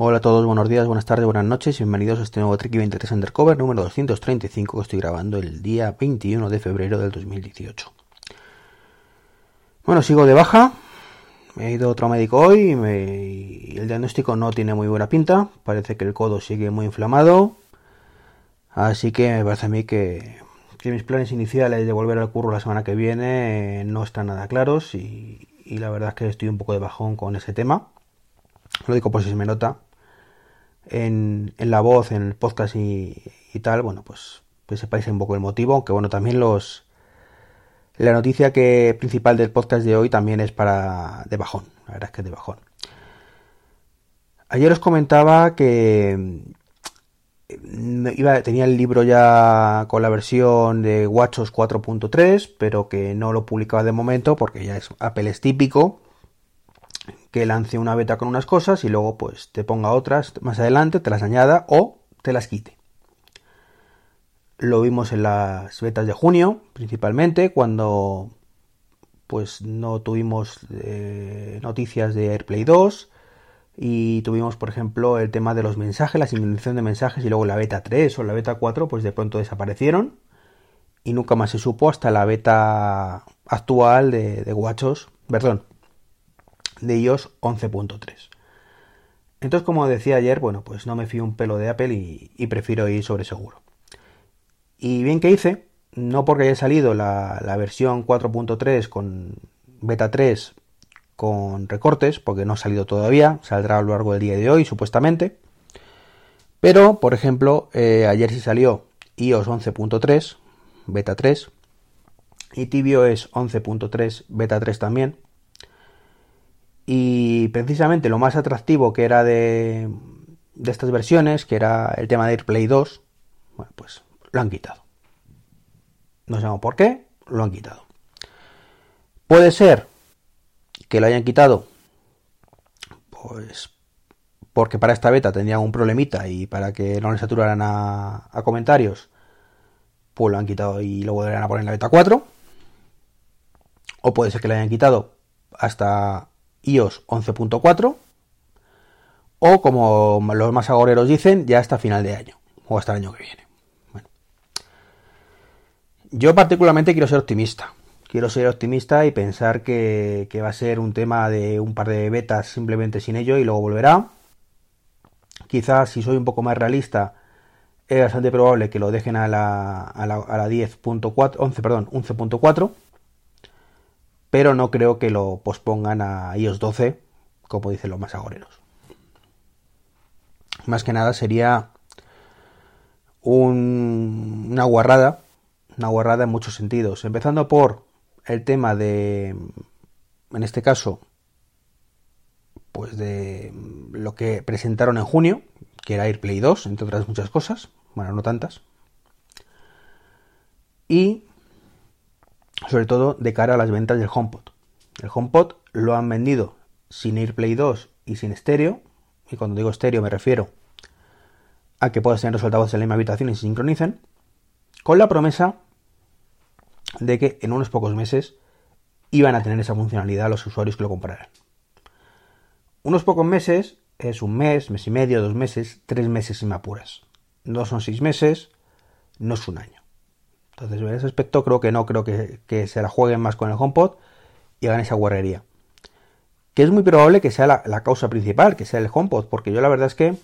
Hola a todos, buenos días, buenas tardes, buenas noches bienvenidos a este nuevo Tricky 23 Undercover número 235 que estoy grabando el día 21 de febrero del 2018. Bueno, sigo de baja, he ido a otro médico hoy y, el diagnóstico no tiene muy buena pinta, parece que el codo sigue muy inflamado, así que me parece a mí que, mis planes iniciales de volver al curro la semana que viene no están nada claros y, la verdad es que estoy un poco de bajón con ese tema. Lo digo por si se me nota, en, la voz, en el podcast y, tal, bueno, pues, pues sepáis un poco el motivo, aunque bueno, también los... La noticia que principal del podcast de hoy también es para de bajón, la verdad es que es de bajón. Ayer os comentaba que mm, tenía el libro ya con la versión de WatchOS 4.3, pero que no lo publicaba de momento porque ya es Apple es típico que lance una beta con unas cosas y luego pues te ponga otras más adelante, te las añada o te las quite. Lo vimos en las betas de junio, principalmente, cuando pues no tuvimos eh, noticias de AirPlay 2 y tuvimos, por ejemplo, el tema de los mensajes, la sincronización de mensajes y luego la beta 3 o la beta 4 pues de pronto desaparecieron y nunca más se supo hasta la beta actual de, de WatchOS, perdón, de iOS 11.3. Entonces, como decía ayer, bueno, pues no me fío un pelo de Apple y, prefiero ir sobre seguro. Y bien que hice, no porque haya salido la, versión 4.3 con beta 3 con recortes, porque no ha salido todavía, saldrá a lo largo del día de hoy supuestamente. Pero, por ejemplo, eh, ayer sí salió iOS 11.3, beta 3, y tvOS 11.3, beta 3 también. Y precisamente lo más atractivo que era de, estas versiones, que era el tema de AirPlay 2, bueno, pues lo han quitado. No sabemos por qué, lo han quitado. Puede ser que lo hayan quitado, pues porque para esta beta tendrían un problemita y para que no le saturaran a, a comentarios, pues lo han quitado y lo volverán a poner en la beta 4. O puede ser que lo hayan quitado hasta iOS 11.4 o como los más agoreros dicen, ya hasta final de año o hasta el año que viene. Yo particularmente quiero ser optimista. Quiero ser optimista y pensar que, va a ser un tema de un par de betas simplemente sin ello y luego volverá. Quizás si soy un poco más realista, es bastante probable que lo dejen a la, a la, a la 10.4, 11, perdón, 11.4 pero no creo que lo pospongan a iOS 12, como dicen los más agoreros. Más que nada sería una guarrada, una guarrada en muchos sentidos, empezando por el tema de, en este caso, pues de lo que presentaron en junio, que era AirPlay 2, entre otras muchas cosas, bueno, no tantas, y sobre todo de cara a las ventas del HomePod. El HomePod lo han vendido sin AirPlay 2 y sin estéreo, y cuando digo estéreo me refiero a que puedas tener los altavoces en la misma habitación y se sincronicen, con la promesa de que en unos pocos meses iban a tener esa funcionalidad los usuarios que lo compraran. Unos pocos meses es un mes, mes y medio, dos meses, tres meses sin me apuras. No son seis meses, no es un año. Entonces, en ese aspecto creo que no, creo que, se la jueguen más con el HomePod y hagan esa guarrería. Que es muy probable que sea la, causa principal, que sea el HomePod, porque yo la verdad es que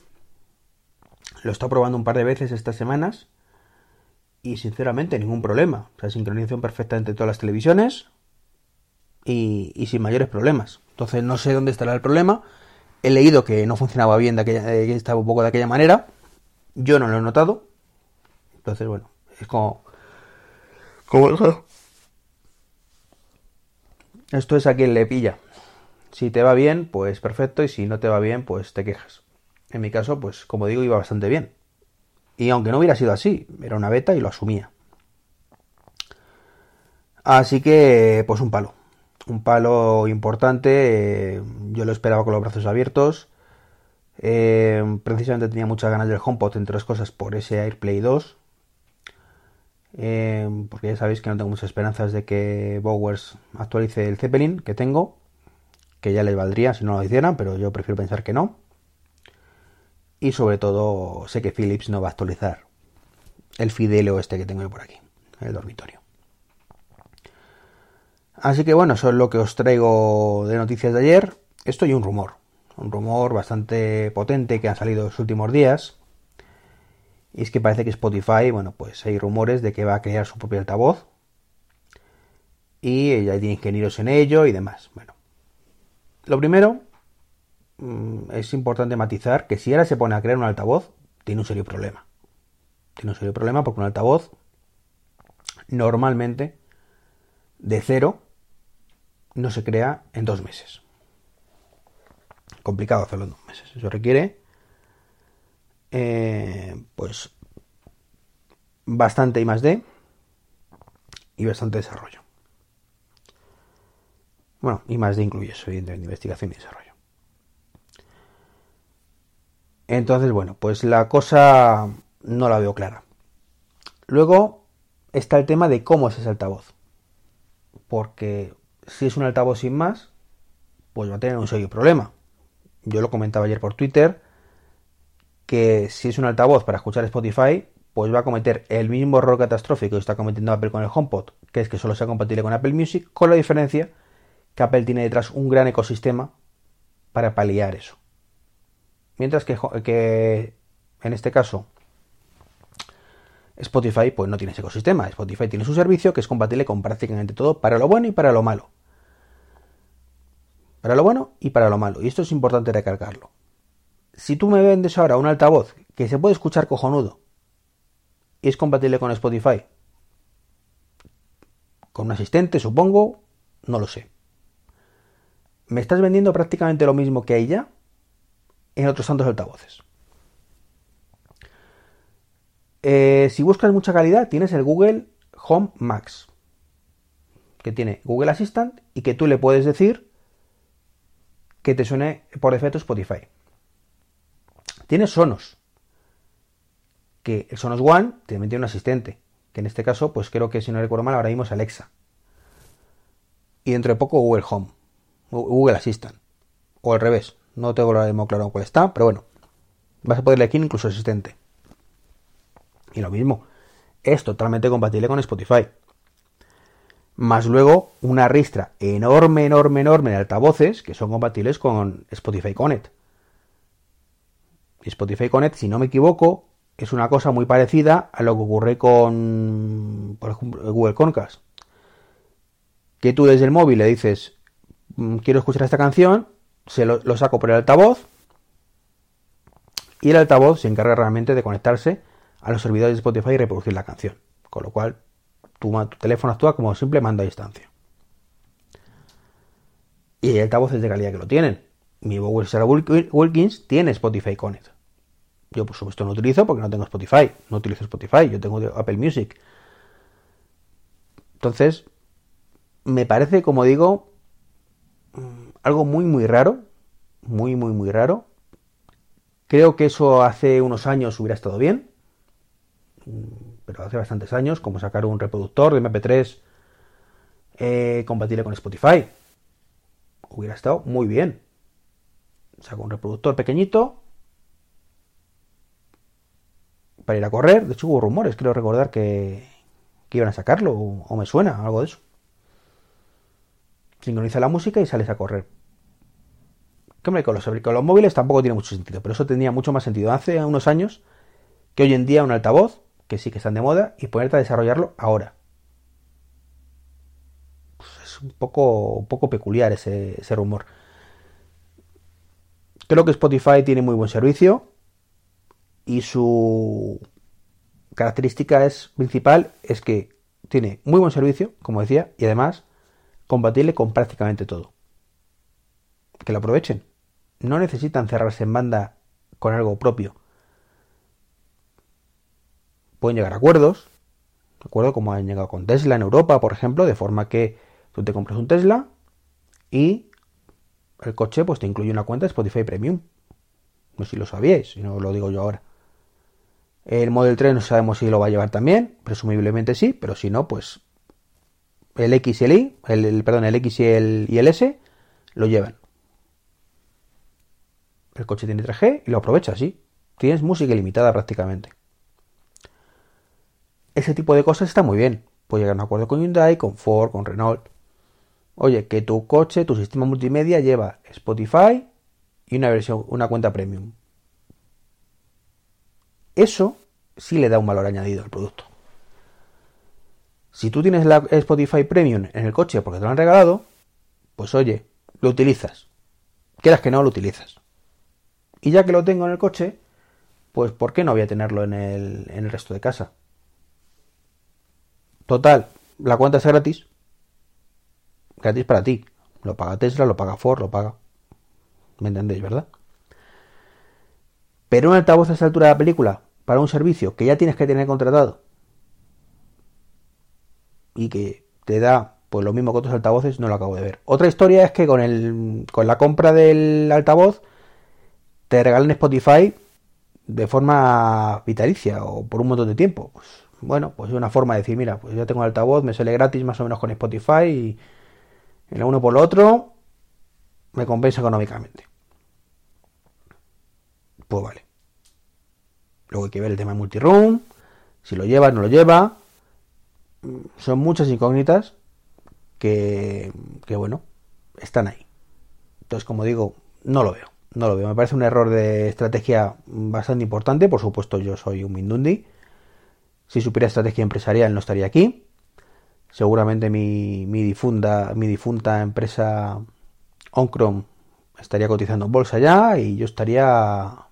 lo he estado probando un par de veces estas semanas y sinceramente ningún problema. O sea, sincronización perfecta entre todas las televisiones y, sin mayores problemas. Entonces no sé dónde estará el problema. He leído que no funcionaba bien, de aquella, que estaba un poco de aquella manera. Yo no lo he notado. Entonces, bueno, es como esto es a quien le pilla. Si te va bien, pues perfecto, y si no te va bien, pues te quejas. En mi caso, pues como digo, iba bastante bien. Y aunque no hubiera sido así, era una beta y lo asumía. Así que, pues un palo. Un palo importante. Eh, yo lo esperaba con los brazos abiertos. Eh, precisamente tenía muchas ganas del HomePod, entre otras cosas, por ese AirPlay 2. Eh, porque ya sabéis que no tengo muchas esperanzas de que Bowers actualice el Zeppelin que tengo, que ya les valdría si no lo hicieran, pero yo prefiero pensar que no. Y sobre todo sé que Philips no va a actualizar el Fidelio este que tengo yo por aquí, el dormitorio. Así que bueno, eso es lo que os traigo de noticias de ayer. Esto y un rumor, un rumor bastante potente que ha salido en los últimos días. Y es que parece que Spotify, bueno, pues hay rumores de que va a crear su propio altavoz. Y ya tiene ingenieros en ello y demás. Bueno, lo primero mm, es importante matizar que si ahora se pone a crear un altavoz, tiene un serio problema. Tiene un serio problema porque un altavoz normalmente de cero no se crea en dos meses. Complicado hacerlo en dos meses. Eso requiere eh, pues bastante I más D y bastante desarrollo. Bueno, I más D incluye eso, evidentemente, investigación y desarrollo. Entonces, bueno, pues la cosa no la veo clara. Luego está el tema de cómo es ese altavoz. Porque si es un altavoz sin más, pues va a tener un serio problema. Yo lo comentaba ayer por Twitter, que si es un altavoz para escuchar Spotify, pues va a cometer el mismo error catastrófico que está cometiendo Apple con el HomePod, que es que solo sea compatible con Apple Music, con la diferencia que Apple tiene detrás un gran ecosistema para paliar eso. Mientras que, en este caso Spotify pues no tiene ese ecosistema. Spotify tiene su servicio que es compatible con prácticamente todo para lo bueno y para lo malo. Para lo bueno y para lo malo. Y esto es importante recargarlo. Si tú me vendes ahora un altavoz que se puede escuchar cojonudo y es compatible con Spotify, con un asistente supongo, no lo sé. Me estás vendiendo prácticamente lo mismo que ella en otros tantos altavoces. Eh, si buscas mucha calidad, tienes el Google Home Max, que tiene Google Assistant y que tú le puedes decir que te suene por defecto Spotify. Tienes Sonos, que el Sonos One también tiene un asistente, que en este caso, pues creo que si no recuerdo mal, ahora mismo es Alexa. Y dentro de poco Google Home, Google Assistant, o al revés, no tengo ahora mismo claro cuál está, pero bueno, vas a poderle aquí incluso asistente. Y lo mismo, es totalmente compatible con Spotify. Más luego una ristra enorme, enorme, enorme de altavoces que son compatibles con Spotify Connect. Spotify Connect, si no me equivoco, es una cosa muy parecida a lo que ocurre con, por ejemplo, Google Concast. Que tú desde el móvil le dices, mm, quiero escuchar esta canción, se lo, saco por el altavoz y el altavoz se encarga realmente de conectarse a los servidores de Spotify y reproducir la canción. Con lo cual, tu, teléfono actúa como simple mando a distancia. Y hay altavoces de calidad que lo tienen. Mi Bowser Wilkins tiene Spotify Connect. Yo, por supuesto, no utilizo porque no tengo Spotify. No utilizo Spotify, yo tengo Apple Music. Entonces, me parece, como digo, mm, algo muy, muy raro. Muy, muy, muy raro. Creo que eso hace unos años hubiera estado bien pero hace bastantes años, como sacar un reproductor de MP3 eh, compatible con Spotify. Hubiera estado muy bien. Saco un reproductor pequeñito para ir a correr. De hecho, hubo rumores, creo recordar que, iban a sacarlo, o, me suena, algo de eso. Sincroniza la música y sales a correr. Que con los, con los móviles tampoco tiene mucho sentido, pero eso tenía mucho más sentido hace unos años que hoy en día un altavoz que sí que están de moda, y ponerte a desarrollarlo ahora. Pues es un poco, un poco peculiar ese rumor. Creo que Spotify tiene muy buen servicio y su característica es, principal es que tiene muy buen servicio, como decía, y además compatible con prácticamente todo. Que lo aprovechen. No necesitan cerrarse en banda con algo propio pueden llegar a acuerdos, ¿de acuerdo? Como han llegado con Tesla en Europa, por ejemplo, de forma que tú te compras un Tesla y el coche pues te incluye una cuenta de Spotify Premium. No sé si lo sabíais, si no lo digo yo ahora. El Model 3 no sabemos si lo va a llevar también, presumiblemente sí, pero si no, pues el X y el Y, el, perdón, el X y el, S lo llevan. El coche tiene 3G y lo aprovecha, sí. Tienes música ilimitada prácticamente. Ese tipo de cosas está muy bien. Puedes llegar a un acuerdo con Hyundai, con Ford, con Renault. Oye, que tu coche, tu sistema multimedia lleva Spotify y una versión, una cuenta premium. Eso sí le da un valor añadido al producto. Si tú tienes la Spotify Premium en el coche porque te lo han regalado, pues oye, lo utilizas. Quieras que no, lo utilizas. Y ya que lo tengo en el coche, pues ¿por qué no voy a tenerlo en el, en el resto de casa? Total, la cuenta es gratis. Gratis para ti. Lo paga Tesla, lo paga Ford, lo paga. ¿Me entendéis, verdad? Pero un altavoz a esta altura de la película, para un servicio que ya tienes que tener contratado, y que te da pues lo mismo que otros altavoces, no lo acabo de ver. Otra historia es que con, el, con la compra del altavoz te regalen Spotify de forma vitalicia o por un montón de tiempo. Pues, bueno, pues es una forma de decir, mira, pues yo tengo altavoz, me sale gratis más o menos con Spotify y en lo uno por lo otro me compensa económicamente. Pues vale. Luego hay que ver el tema multiroom, si lo lleva, no lo lleva son muchas incógnitas que, que, bueno, están ahí. Entonces, como digo, no lo veo. No lo veo. Me parece un error de estrategia bastante importante. Por supuesto, yo soy un Mindundi. Si supiera estrategia empresarial, no estaría aquí. Seguramente mi, mi, difunda, mi difunta empresa Oncrom estaría cotizando en bolsa ya y yo estaría.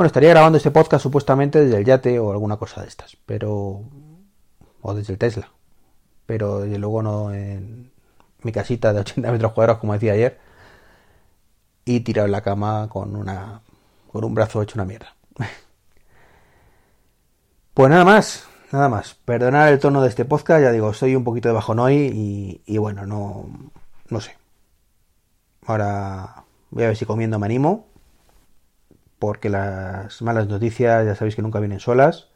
Bueno, estaría grabando este podcast supuestamente desde el yate o alguna cosa de estas. Pero o desde el Tesla. Pero desde luego no en mi casita de 80 metros cuadrados, como decía ayer, y tirado en la cama con, una, con un brazo hecho una mierda. Pues nada más, nada más. Perdonar el tono de este podcast, ya digo, estoy un poquito de bajón hoy y bueno, no, no sé. Ahora voy a ver si comiendo me animo, porque las malas noticias ya sabéis que nunca vienen solas.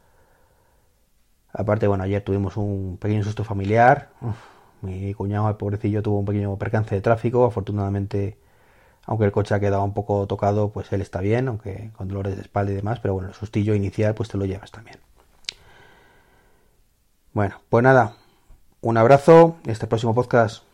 Aparte, bueno, ayer tuvimos un pequeño susto familiar. mi cuñado, el pobrecillo, tuvo un pequeño percance de tráfico. Afortunadamente, aunque el coche ha quedado un poco tocado, pues él está bien, aunque con dolores de espalda y demás. Pero bueno, el sustillo inicial, pues te lo llevas también. Bueno, pues nada, un abrazo. Este próximo podcast